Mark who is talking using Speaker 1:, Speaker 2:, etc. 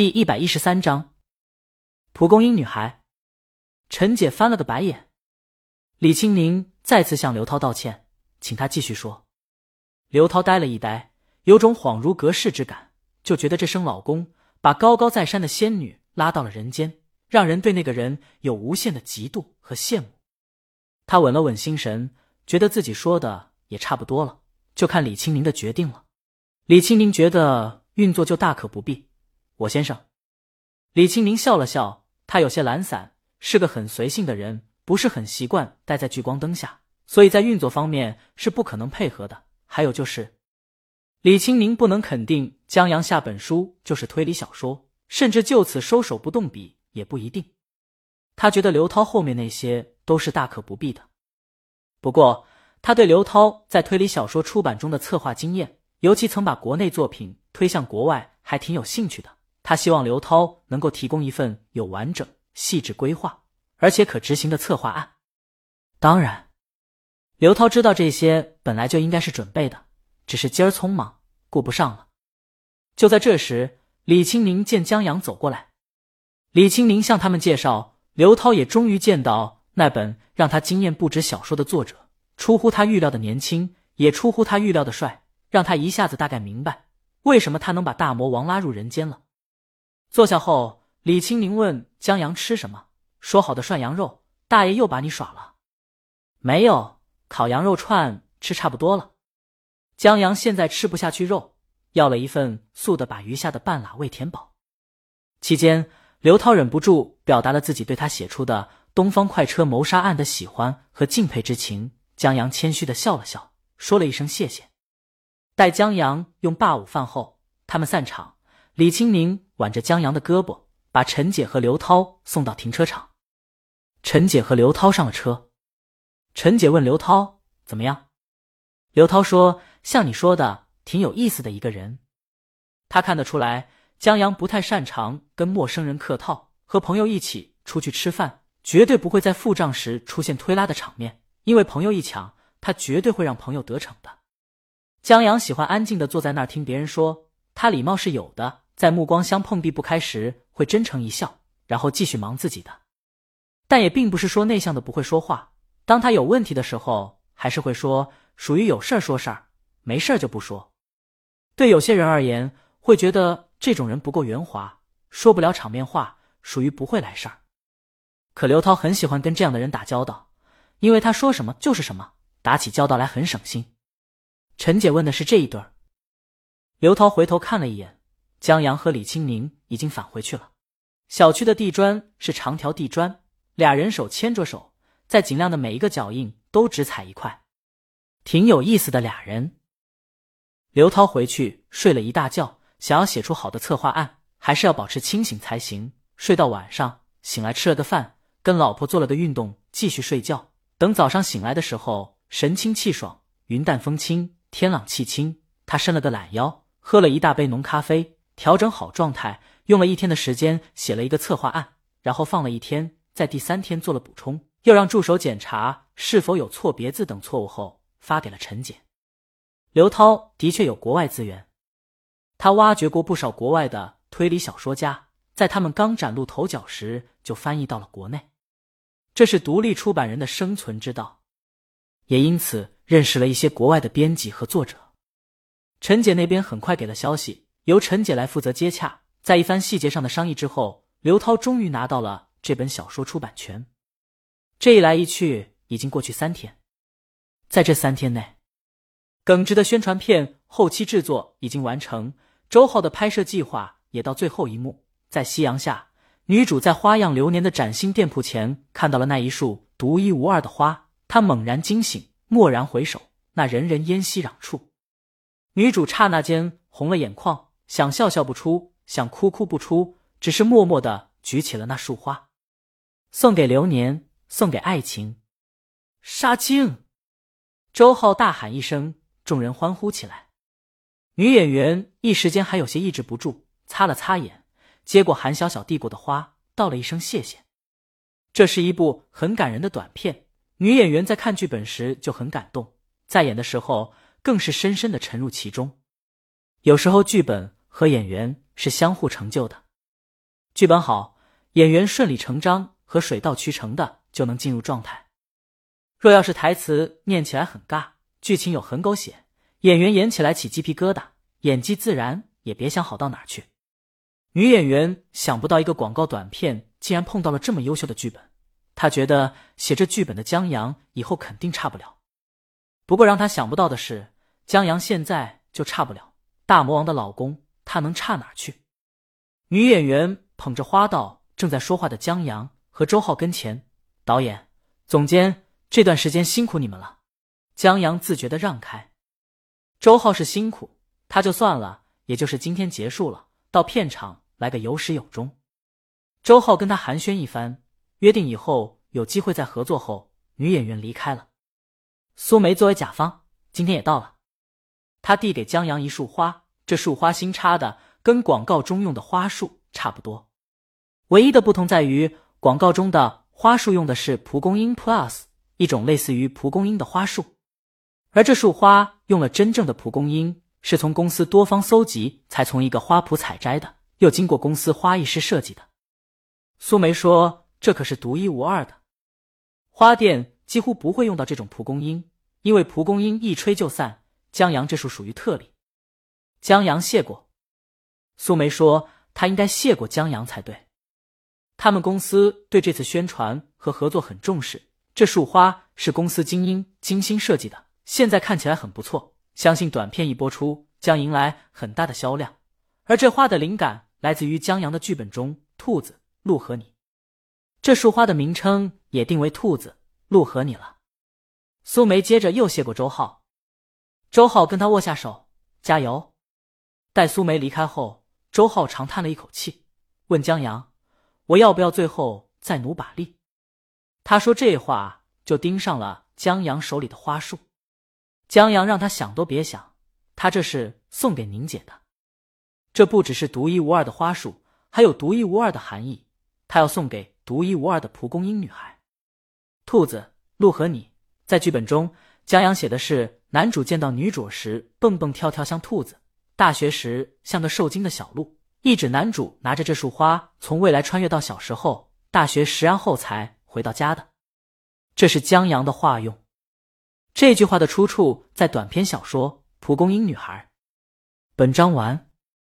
Speaker 1: 第一百一十三章，蒲公英女孩。陈姐翻了个白眼。李青宁再次向刘涛道歉，请他继续说。刘涛呆了一呆，有种恍如隔世之感，就觉得这声老公把高高在山的仙女拉到了人间，让人对那个人有无限的嫉妒和羡慕。他稳了稳心神，觉得自己说的也差不多了，就看李青宁的决定了。李青宁觉得运作就大可不必。我先生，李青宁笑了笑，他有些懒散，是个很随性的人，不是很习惯待在聚光灯下，所以在运作方面是不可能配合的。还有就是，李青宁不能肯定江阳下本书就是推理小说，甚至就此收手不动笔也不一定。他觉得刘涛后面那些都是大可不必的。不过，他对刘涛在推理小说出版中的策划经验，尤其曾把国内作品推向国外，还挺有兴趣的。他希望刘涛能够提供一份有完整、细致规划，而且可执行的策划案。当然，刘涛知道这些本来就应该是准备的，只是今儿匆忙顾不上了。就在这时，李青宁见江阳走过来，李青宁向他们介绍，刘涛也终于见到那本让他惊艳不止小说的作者，出乎他预料的年轻，也出乎他预料的帅，让他一下子大概明白为什么他能把大魔王拉入人间了。坐下后，李青宁问江阳吃什么。说好的涮羊肉，大爷又把你耍了。没有，烤羊肉串吃差不多了。江阳现在吃不下去肉，要了一份素的，把余下的半拉胃填饱。期间，刘涛忍不住表达了自己对他写出的《东方快车谋杀案》的喜欢和敬佩之情。江阳谦虚的笑了笑，说了一声谢谢。待江阳用罢午饭后，他们散场。李青宁挽着江阳的胳膊，把陈姐和刘涛送到停车场。陈姐和刘涛上了车。陈姐问刘涛怎么样，刘涛说：“像你说的，挺有意思的一个人。”他看得出来，江阳不太擅长跟陌生人客套，和朋友一起出去吃饭，绝对不会在付账时出现推拉的场面，因为朋友一抢，他绝对会让朋友得逞的。江阳喜欢安静的坐在那儿听别人说，他礼貌是有的。在目光相碰避不开时，会真诚一笑，然后继续忙自己的。但也并不是说内向的不会说话。当他有问题的时候，还是会说，属于有事儿说事儿，没事儿就不说。对有些人而言，会觉得这种人不够圆滑，说不了场面话，属于不会来事儿。可刘涛很喜欢跟这样的人打交道，因为他说什么就是什么，打起交道来很省心。陈姐问的是这一对儿，刘涛回头看了一眼。江阳和李青宁已经返回去了。小区的地砖是长条地砖，俩人手牵着手，在尽量的每一个脚印都只踩一块，挺有意思的俩人。刘涛回去睡了一大觉，想要写出好的策划案，还是要保持清醒才行。睡到晚上，醒来吃了个饭，跟老婆做了个运动，继续睡觉。等早上醒来的时候，神清气爽，云淡风轻，天朗气清。他伸了个懒腰，喝了一大杯浓咖啡。调整好状态，用了一天的时间写了一个策划案，然后放了一天，在第三天做了补充，又让助手检查是否有错别字等错误后发给了陈姐。刘涛的确有国外资源，他挖掘过不少国外的推理小说家，在他们刚崭露头角时就翻译到了国内，这是独立出版人的生存之道，也因此认识了一些国外的编辑和作者。陈姐那边很快给了消息。由陈姐来负责接洽，在一番细节上的商议之后，刘涛终于拿到了这本小说出版权。这一来一去，已经过去三天。在这三天内，耿直的宣传片后期制作已经完成，周浩的拍摄计划也到最后一幕。在夕阳下，女主在花样流年的崭新店铺前看到了那一束独一无二的花，她猛然惊醒，蓦然回首，那人人烟息壤处，女主刹那间红了眼眶。想笑笑不出，想哭哭不出，只是默默的举起了那束花，送给流年，送给爱情。杀青！周浩大喊一声，众人欢呼起来。女演员一时间还有些抑制不住，擦了擦眼，接过韩小小递过的花，道了一声谢谢。这是一部很感人的短片，女演员在看剧本时就很感动，在演的时候更是深深的沉入其中。有时候剧本。和演员是相互成就的。剧本好，演员顺理成章和水到渠成的就能进入状态。若要是台词念起来很尬，剧情有很狗血，演员演起来起鸡皮疙瘩，演技自然也别想好到哪去。女演员想不到一个广告短片竟然碰到了这么优秀的剧本，她觉得写这剧本的江阳以后肯定差不了。不过让她想不到的是，江阳现在就差不了大魔王的老公，他能差哪去？女演员捧着花道正在说话的江阳和周浩跟前，导演、总监这段时间辛苦你们了。江阳自觉的让开，周浩是辛苦，他就算了，也就是今天结束了，到片场来个有始有终。周浩跟他寒暄一番，约定以后有机会再合作后，女演员离开了。苏梅作为甲方，今天也到了，他递给江阳一束花，这束花新插的，跟广告中用的花束差不多，唯一的不同在于广告中的花束用的是蒲公英 Plus，一种类似于蒲公英的花束。而这束花用了真正的蒲公英，是从公司多方搜集才从一个花圃采摘的，又经过公司花艺师设计的。苏梅说：“这可是独一无二的，花店几乎不会用到这种蒲公英，因为蒲公英一吹就散。江阳这束属于特例。”江阳谢过。苏梅说：“他应该谢过江阳才对。他们公司对这次宣传和合作很重视，这束花是公司精英精心设计的。”现在看起来很不错，相信短片一播出将迎来很大的销量。而这花的灵感来自于江阳的剧本中，兔子、鹿和你。这束花的名称也定为兔子、鹿和你了。苏梅接着又谢过周浩，周浩跟他握下手，加油。待苏梅离开后，周浩长叹了一口气，问江阳：“我要不要最后再努把力？”他说这话就盯上了江阳手里的花束。江阳让他想都别想，他这是送给宁姐的。这不只是独一无二的花束，还有独一无二的含义。他要送给独一无二的蒲公英女孩。兔子、鹿和你在剧本中，江阳写的是男主见到女主时蹦蹦跳跳像兔子，大学时像个受惊的小鹿，一指男主拿着这束花从未来穿越到小时候，大学时然后才回到家的。这是江阳的化用。这句话的出处在短篇小说《蒲公英女孩》。本章完。